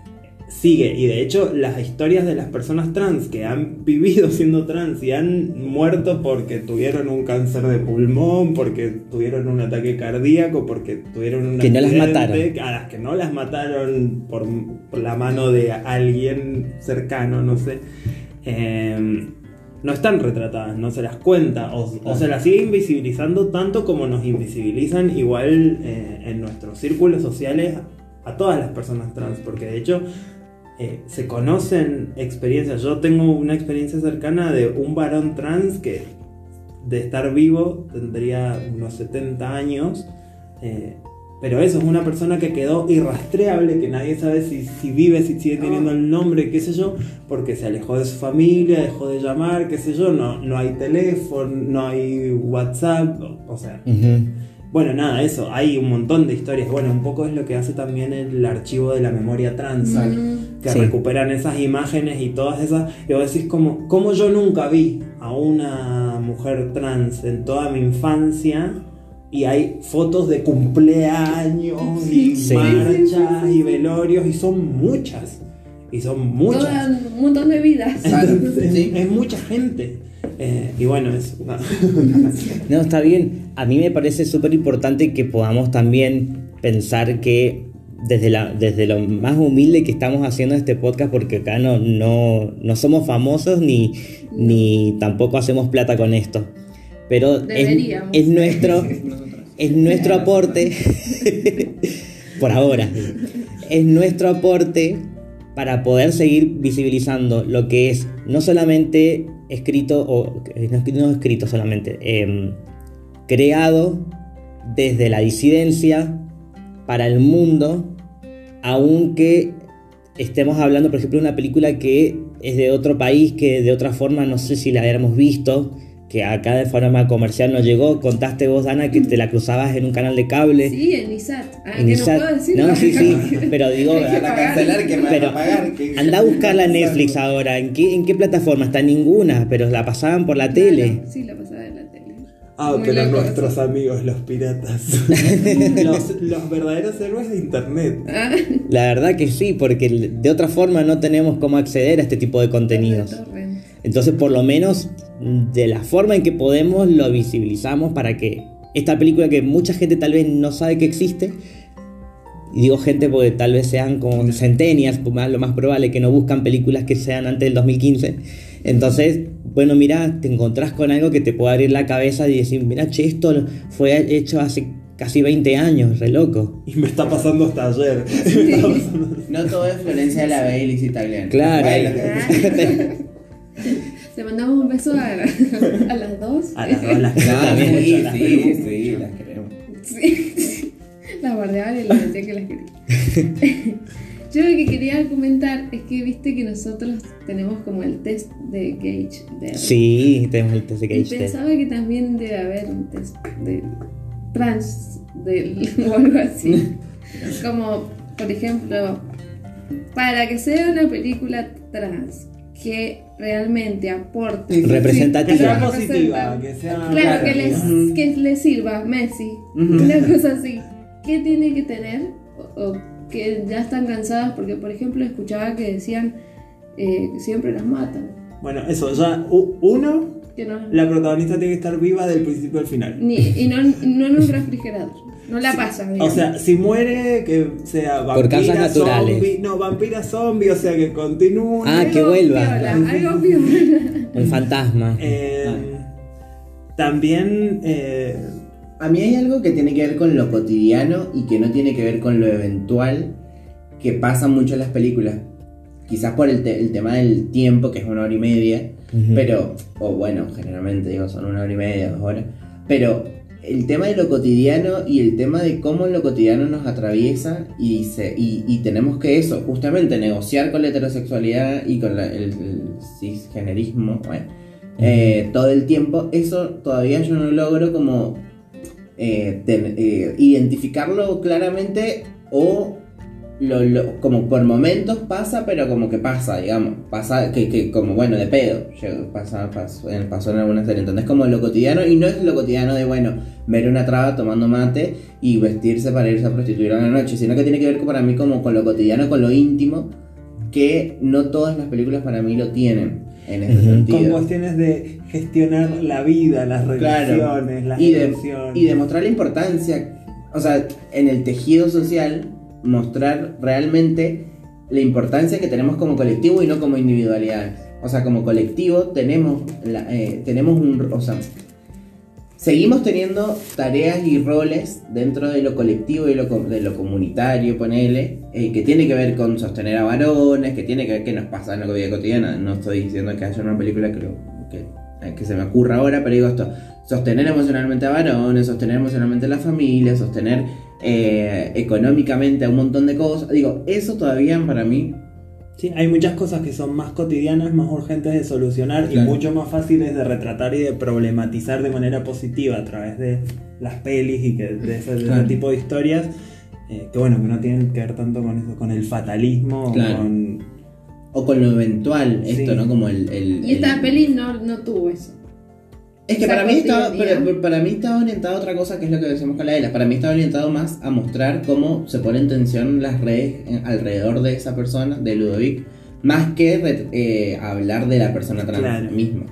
sigue. Y de hecho, las historias de las personas trans que han vivido siendo trans y han muerto porque tuvieron un cáncer de pulmón, porque tuvieron un ataque cardíaco, porque tuvieron un Que no las mataron. A las que no las mataron por, por la mano de alguien cercano, no sé. eh, no están retratadas, no se las cuenta, o, o se las sigue invisibilizando tanto como nos invisibilizan igual eh, en nuestros círculos sociales a todas las personas trans, porque de hecho eh, se conocen experiencias. Yo tengo una experiencia cercana de un varón trans que de estar vivo tendría unos 70 años. eh, pero eso es una persona que quedó irrastreable, que nadie sabe si, si vive, si sigue teniendo el nombre, qué sé yo, porque se alejó de su familia, dejó de llamar, qué sé yo, no, no hay teléfono, no hay WhatsApp, o, sea, Ujú. bueno, nada, eso, hay un montón de historias. Bueno, un poco es lo que hace también el archivo de la memoria trans, que Sí. recuperan esas imágenes y todas esas. Y vos decís, como, como yo nunca vi a una mujer trans en toda mi infancia. Y hay fotos de cumpleaños y Sí. marchas y velorios y son muchas. Y son muchas. Toda- un montón de vidas. Claro, es, sí. es mucha gente. Eh, y bueno, es nada. No, está bien. A mí me parece súper importante que podamos también pensar que desde, la, desde lo más humilde que estamos haciendo este podcast, porque acá no, no, no somos famosos ni, ni tampoco hacemos plata con esto. Pero es, nuestro, es nuestro aporte, por ahora, es nuestro aporte para poder seguir visibilizando lo que es no solamente escrito, o no, no escrito solamente, em, creado desde la disidencia para el mundo, aunque estemos hablando, por ejemplo, de una película que es de otro país, que de otra forma no sé si la hubiéramos visto, que acá de forma comercial no llegó. Contaste vos, Ana, que te la cruzabas en un canal de cable. Sí, en ISAT. Ah, En que ISAT. no puedo decir. No, sí, sí, pero digo, que Van a pagar. cancelar que me van Pero a pagar. que- anda a buscarla en Netflix ahora. ¿En qué, ¿En qué plataforma? Está en ninguna, pero la pasaban por la tele. Sí, la pasaba en la tele. Ah, Muy pero loco nuestros amigos, los piratas. los, los verdaderos héroes de internet. Ah, La verdad que sí, porque de otra forma no tenemos cómo acceder a este tipo de contenidos. Entonces, por lo menos, de la forma en que podemos, lo visibilizamos para que esta película que mucha gente tal vez no sabe que existe, y digo gente porque tal vez sean como centenias, lo más probable que no buscan películas que sean antes del 2015. Entonces, bueno, mira, te encontrás con algo que te puede abrir la cabeza y decir, mira, che, esto fue hecho hace casi 20 años, re loco. Y me está pasando hasta ayer. No todo es Florencia de la Bella y Lizzie Tagliani. Claro. Le mandamos un beso a, a las dos. A las dos las no, También sí, mucho, las sí, queremos. sí, las queremos. Sí. Las guardaban y les decía que las quería. Yo lo que quería comentar es que viste que nosotros tenemos como el test de Gage. De Sí, tenemos el test de Y Gage Test. pensaba que también debe haber un test de trans del, o algo así. Como, por ejemplo, para que sea una película trans que realmente aporte. Representativa. Que sea positiva, que sea. Claro, que les, que les sirva Messi, una cosa así. ¿Qué tiene que tener? O, o que ya están cansadas, porque por ejemplo escuchaba que decían eh, que siempre las matan. Bueno, eso, ya. u- Uno, Que no, la protagonista tiene que estar viva del principio al final. ni, y no, no en un refrigerador. No la pasan. O digamos. sea, si muere, que sea vampira, Por causas naturales. zombie. No, vampira zombie, o sea, que continúe. Ah, que vuelva. piola, algo. Un fantasma. Eh, también. eh, A mí hay algo que tiene que ver con lo cotidiano y que no tiene que ver con lo eventual que pasa mucho en las películas. Quizás por el, te- el tema del tiempo, que es una hora y media, Pero, o bueno, generalmente digo, son una hora y media, dos horas, pero el tema de lo cotidiano y el tema de cómo lo cotidiano nos atraviesa y, se, y, y tenemos que eso, justamente negociar con la heterosexualidad y con la- el, el cisgenerismo, bueno, eh, todo el tiempo, eso todavía yo no logro como eh, ten- eh, identificarlo claramente o lo, lo- como por momentos pasa, pero como que pasa, digamos, pasa que, que como bueno, de pedo, pasa, pasó, en, pasó en alguna serie, entonces como lo cotidiano, y no es lo cotidiano de, bueno, ver una traba tomando mate y vestirse para irse a prostituir a la noche, sino que tiene que ver con- para mí como con lo cotidiano, con lo íntimo, que no todas las películas para mí lo tienen, en ese Ujú. Con sentido. cuestiones de gestionar la vida, las Claro. relaciones, las y de, y demostrar la importancia, o sea, en el tejido social, mostrar realmente la importancia que tenemos como colectivo y no como individualidades. O sea, como colectivo tenemos, eh, tenemos un, o sea, seguimos teniendo tareas y roles dentro de lo colectivo y lo, de lo comunitario, ponele, eh, que tiene que ver con sostener a varones, que tiene que ver que nos pasa en la vida cotidiana. No estoy diciendo que haya una película que, que, eh, que se me ocurra ahora, pero digo esto, sostener emocionalmente a varones, sostener emocionalmente a la familia, sostener eh, económicamente a un montón de cosas. Digo, eso todavía para mí Sí, hay muchas cosas que son más cotidianas, más urgentes de solucionar y mucho más fáciles de retratar y de problematizar de manera positiva a través de las pelis y que de ese, de ese Claro. tipo de historias. eh, que bueno, que no tienen que ver tanto con eso, con el fatalismo, Claro. con... o con lo eventual, Sí. esto, ¿no? Como el... el- Y esta el- peli no, no tuvo eso. Es que para mí, estaba, cotidianidad. para, para mí estaba orientado a otra cosa que es lo que decimos con la ELA. Para mí estaba orientado más a mostrar cómo se pone en tensión las redes en- alrededor de esa persona, de Ludovic, más que re- eh, hablar de la persona trans Claro. misma.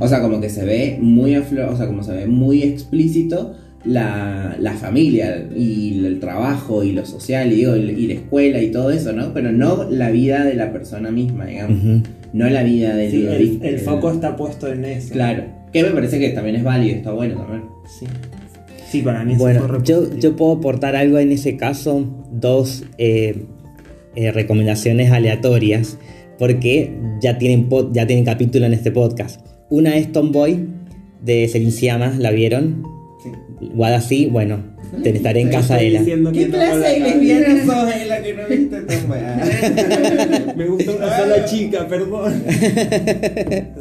O sea, como que se ve muy aflo- o sea, como se ve muy explícito la, la familia y el trabajo y lo social y, digo, y la escuela y todo eso, ¿no? Pero no la vida de la persona misma, digamos. No la vida de Sí, Ludovic. el, el eh, foco está puesto en eso. Claro. Que me parece que también es válido, está bueno también. Sí, Sí, para mí eso fue Bueno, yo, yo puedo aportar algo en ese caso, dos eh, eh, recomendaciones aleatorias, porque ya tienen, pod- ya tienen capítulo en este podcast. Una es Tomboy, de Celine Sciamma, ¿la vieron? Sí. Wada sí, bueno, te estaré en casa de diciendo ¿Qué clase la de lesbiana sos en la que no viste tan? Me gusta una sola chica, perdón.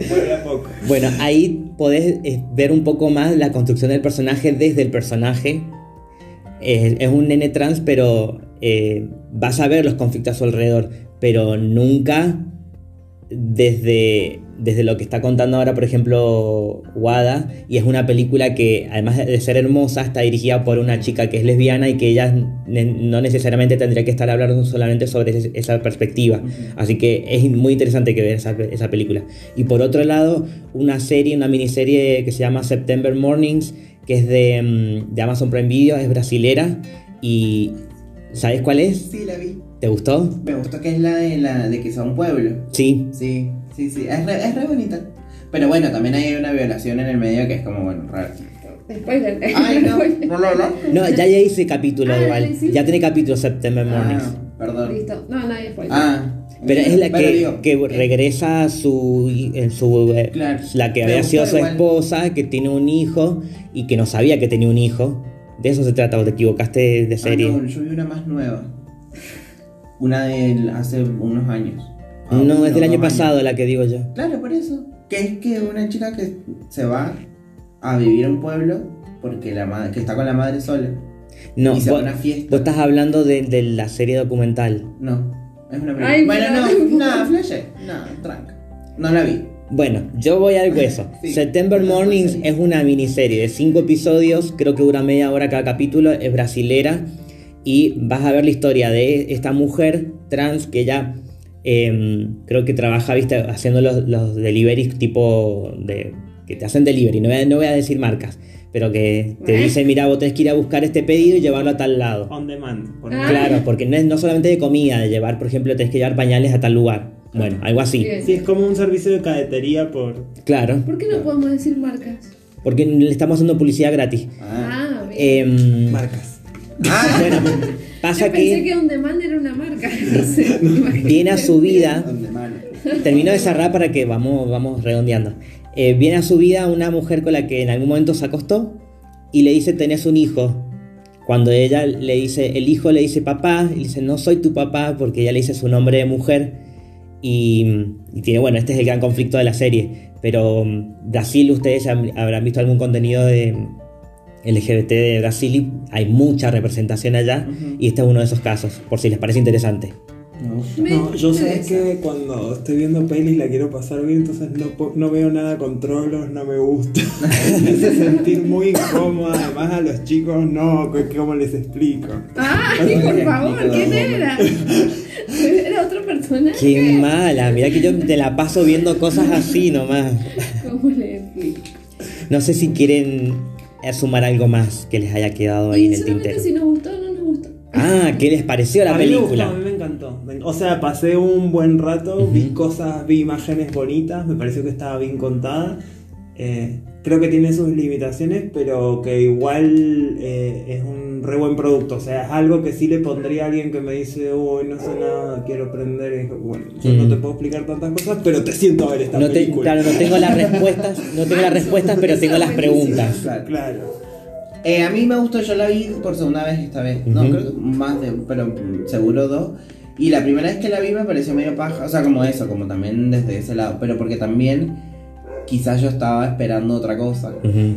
Voy a poco. Bueno, ahí podés eh, ver un poco más la construcción del personaje desde el personaje. Es, es un nene trans, pero eh, vas a ver los conflictos a su alrededor, pero nunca desde, desde lo que está contando ahora, por ejemplo, Wada, y es una película que, además de ser hermosa, está dirigida por una chica que es lesbiana y que ella no necesariamente tendría que estar hablando solamente sobre esa perspectiva. Así que es muy interesante que ver esa, esa película. Y por otro lado, una serie, una miniserie que se llama September Mornings, que es de, mm, de Amazon Prime Video, es brasilera. Y ¿sabes cuál es? Sí, la vi. ¿Te gustó? Me gustó que es la de, la de que sea un pueblo. Sí. Sí, sí, sí. Es re, es re bonita. Pero bueno, también hay una violación en el medio que es como, bueno, raro. Spoiler. Ay, no. No, no, ya ya hice capítulo Ah, igual. sí. Ya tiene capítulo September Mornings. Ah, perdón. Listo. No, nadie spoiler. Ah. Pero es la Pero que, digo, que regresa a su, en su eh, Claro. la que había sido su igual. esposa, que tiene un hijo y que no sabía que tenía un hijo. De eso se trata, o te equivocaste de ah, serie. no, yo vi una más nueva. Una de hace unos años. Ah, no, es del año pasado años. la que digo yo. Claro, por eso. Que es que una chica que se va a vivir a un pueblo porque la madre, que está con la madre sola. No, y se va a vos, una fiesta. vos estás hablando de, de la serie documental. No, es una película. Ay, bueno, no, no, flashe. No, tranca. No la vi. Bueno, yo voy al hueso. Sí. September Mornings es una miniserie de cinco episodios, creo que dura media hora cada capítulo, es brasilera y vas a ver la historia de esta mujer trans que ya creo que trabaja, viste, haciendo los, los deliveries tipo de que te hacen delivery, no voy a, no voy a decir marcas, pero que te ¿Eh? dicen, mira, vos tenés que ir a buscar este pedido y llevarlo a tal lado. On demand. por Ah. Claro, porque no es no solamente de comida, de llevar, por ejemplo, tenés que llevar pañales a tal lugar. Bueno, algo así. Sí, es como un servicio de cadetería por. Claro, ¿Por qué no podemos decir marcas? porque le estamos haciendo publicidad gratis. Ah. Ah, bien. Em, marcas. Ah, bueno, pasa Yo pensé que que on demand era una marca. No sé. viene a su vida, termino de cerrar para que vamos, vamos redondeando. Eh, viene a su vida una mujer con la que en algún momento se acostó y le dice tenés un hijo. Cuando ella le dice, el hijo le dice papá, y le dice no soy tu papá porque ella le dice su nombre de mujer. Y, y tiene, bueno, este es el gran conflicto de la serie. Pero mm, Brasil, ustedes ya habrán visto algún contenido de, LGBT de Brasil y hay mucha representación allá y este es uno de esos casos, por si les parece interesante. No. No, yo sé que cuando estoy viendo pelis la quiero pasar bien, entonces no, no veo nada con trolos, no me gusta. me hace sentir muy incómoda, además a los chicos no, ¿qué- ¿cómo les explico? Ay, por favor, ¿quién era? Era otro personaje. Qué mala, mira que yo te la paso viendo cosas así nomás. ¿Cómo le explico? No sé si quieren sumar algo más que les haya quedado ahí Y en el tintero. si nos gustó o no nos gustó. Ah, ¿qué les pareció la a mí me gustó, película? a mí me encantó. O sea, pasé un buen rato, vi cosas, vi imágenes bonitas, me pareció que estaba bien contada. Eh, creo que tiene sus limitaciones, pero que igual eh, es un re buen producto. O sea, es algo que sí le pondría a alguien que me dice, uy, no sé nada, quiero aprender. Bueno, yo Mm. no te puedo explicar tantas cosas, pero te siento a ver esta No te- película. claro, no tengo las respuestas, no tengo las respuestas, pero tengo las preguntas. Claro. Claro. Eh, a mí me gustó, yo la vi por segunda vez esta vez. No, creo que más de, pero mm, seguro dos. Y la primera vez que la vi me pareció medio paja, o sea, como eso, como también desde ese lado. Pero porque también quizás yo estaba esperando otra cosa.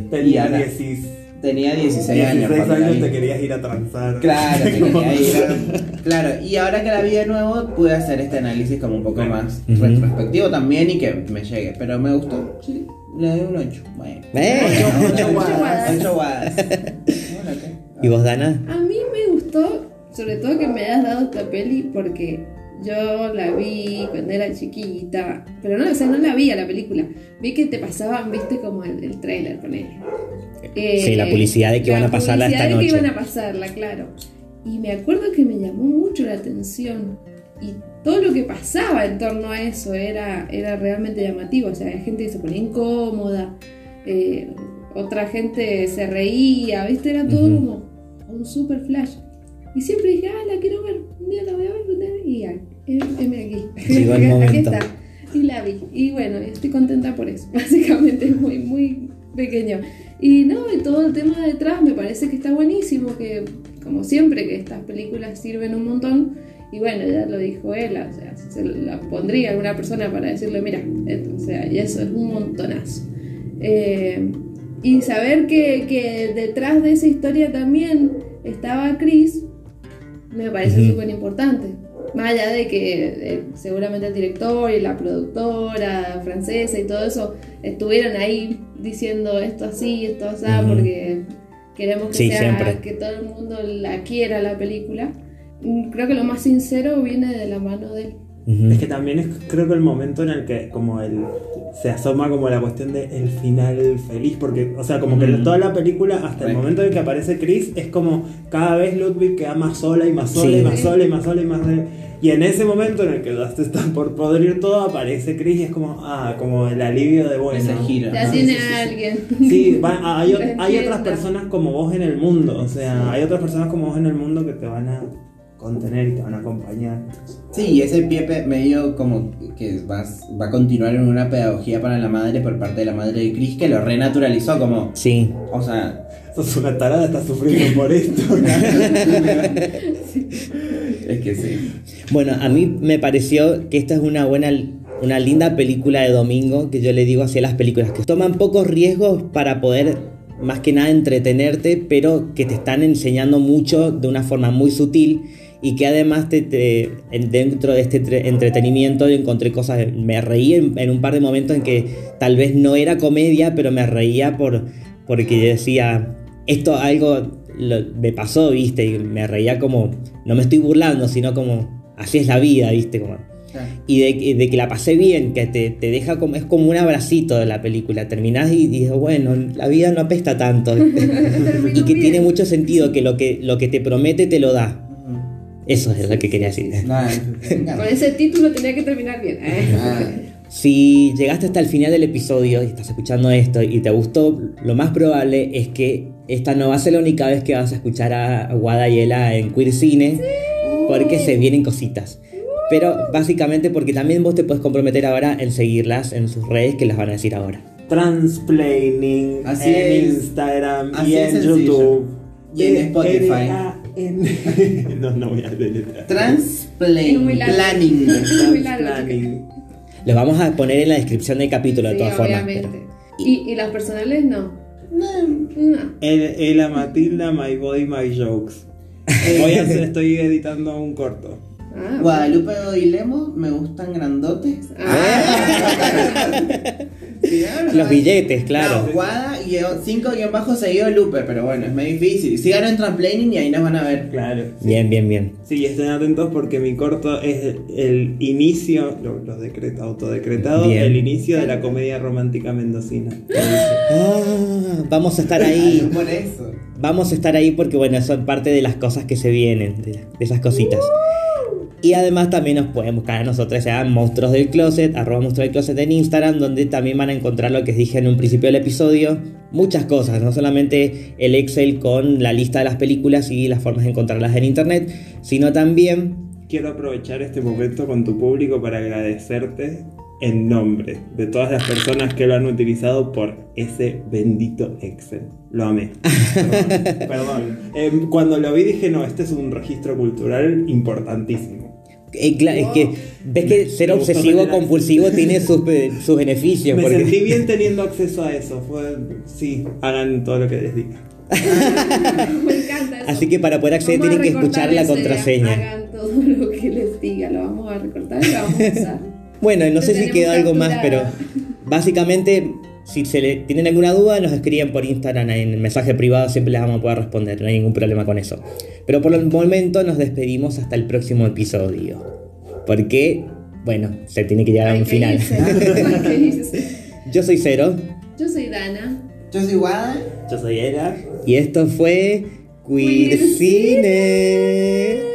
Tenía era- 16, Tenía 16, 16 años. cuando la años, vi. te querías ir a transar. Claro, te quería ir a- Claro, y ahora que la vi de nuevo, pude hacer este análisis como un poco más retrospectivo también y que me llegue. Pero me gustó, sí, le doy un 8. Bueno. Eh. Ocho Ocho guadas. guadas. Ocho guadas. Bueno, ok. ¿Y vos, Dana? A mí me gustó, sobre todo que me hayas dado esta peli porque yo la vi cuando era chiquita, pero no, o sea, no la vi a la película. Vi que te pasaban, viste, como el, el trailer, ponele. Eh, Sí, la publicidad de que van a pasarla publicidad esta de que noche. iban a pasarla, claro. Y me acuerdo que me llamó mucho la atención. Y todo lo que pasaba en torno a eso era, era realmente llamativo. O sea, había gente que se ponía incómoda, eh, otra gente se reía, ¿viste? Era todo como un super flash. Y siempre dije, ah, la quiero ver, un día la voy a ver, un día", y ya, aquí. Llegó el aquí está. Y la vi. Y bueno, estoy contenta por eso. Básicamente es muy, muy pequeño. Y no, y todo el tema detrás me parece que está buenísimo, que como siempre que estas películas sirven un montón. Y bueno, ya lo dijo él, o sea, se la pondría alguna persona para decirle, mira, esto, o sea, y eso es un montonazo. Eh, y saber que, que detrás de esa historia también estaba Chris, me parece Ujú. súper importante. Más allá de que eh, seguramente el director y la productora francesa y todo eso estuvieron ahí diciendo esto así, esto así, porque queremos que, Sí, sea, siempre. que todo el mundo la quiera la película. Mm, Creo que lo más sincero viene de la mano de él. Es que también es creo que el momento en el que como el se asoma como la cuestión de el final feliz porque o sea como que toda la película hasta el momento en que aparece Chris es como cada vez Ludwig queda más sola y más sola Sí. y más sola y más sola y más sola y en ese momento en el que ya se está por podrir todo aparece Chris y es como ah como el alivio de bueno Ese giro. Ya Ah, tiene sí, a alguien. Sí, va- hay, hay otras personas como vos en el mundo, o sea, hay otras personas como vos en el mundo que te van a contener y te van a acompañar. Sí, y ese pie medio como que va, va a continuar en una pedagogía para la madre por parte de la madre de Chris que lo renaturalizó como, Sí. o sea, Sos una tarada, estás sufriendo por esto. es que sí. Bueno, a mí me pareció que esta es una buena, una linda película de domingo que yo le digo hacia las películas que toman pocos riesgos para poder más que nada entretenerte, pero que te están enseñando mucho de una forma muy sutil y que además te, te- en- dentro de este tre- entretenimiento encontré cosas, me reí en, en un par de momentos en que tal vez no era comedia, pero me reía por, porque yo decía, esto algo lo- me pasó, viste, y me reía como, no me estoy burlando, sino como, así es la vida, viste, como... Y de, de que la pasé bien, que te, te deja como, es como un abracito de la película. Terminás y dices, bueno, la vida no apesta tanto. y que tiene mucho sentido, que lo que, lo que te promete te lo da. Eso es lo que quería decir. Con ese título tenía que terminar bien. ¿eh? Si llegaste hasta el final del episodio y estás escuchando esto y te gustó, lo más probable es que esta no va a ser la única vez que vas a escuchar a Guada y Ela en Queer Cine, porque se vienen cositas. Pero básicamente porque también vos te puedes comprometer ahora en seguirlas en sus redes que las van a decir ahora. Transplaining Así en es. Instagram Así y en sencillo. YouTube. Y en Spotify. N- no, no voy a. Transplanning. Transplanning. Los vamos a poner en la descripción del capítulo de Sí, todas formas. pero- Y, y las personales no. No. El, Ela Matilda, My Body, My Jokes. Voy a hacer, estoy editando un corto. Ah, Guadalupe y Lemos me gustan grandotes. Ah. Los billetes, claro. No, Guada y 5 guion bajo seguido Lupe, pero bueno, es muy difícil. Sigan en Tramplaining y ahí nos van a ver. Claro. Bien, bien, bien. Sí, estén atentos porque mi corto es el, el inicio, lo, lo decreta, autodecretado, Bien. el inicio de la comedia romántica mendocina. Ah, vamos a estar ahí. Por eso. Vamos a estar ahí porque, bueno, son parte de las cosas que se vienen, de, de esas cositas. Y además también nos pueden buscar a nosotros, ya Monstruos del Closet, arroba Monstruos del Closet en Instagram, donde también van a encontrar lo que dije en un principio del episodio. Muchas cosas, no solamente el Excel con la lista de las películas y las formas de encontrarlas en internet, sino también Quiero aprovechar este momento con tu público para agradecerte en nombre de todas las personas que lo han utilizado por ese bendito Excel. Lo amé. Perdón. Perdón. Em, cuando lo vi dije, no, este es un registro cultural importantísimo. Eh, es que ves que ser Me obsesivo compulsivo tiene sus, eh, sus beneficios. Me porque- sentí bien teniendo acceso a eso. Fue, sí, hagan todo lo que les diga. Me encanta eso. Así que para poder acceder Vamos tienen que escuchar la contraseña. Hagan todo lo que les diga, lo vamos a recortar y lo vamos a usar. Bueno, no sé si quedó algo más, pero básicamente, si se le tienen alguna duda, nos escriben por Instagram en el mensaje privado, siempre les vamos a poder responder, no hay ningún problema con eso. Pero por el momento nos despedimos hasta el próximo episodio. Porque, bueno, se tiene que llegar a un final. Yo soy Cero Yo soy Dana. Yo soy Guada. Yo soy Era. y esto fue Queer Queer Cine.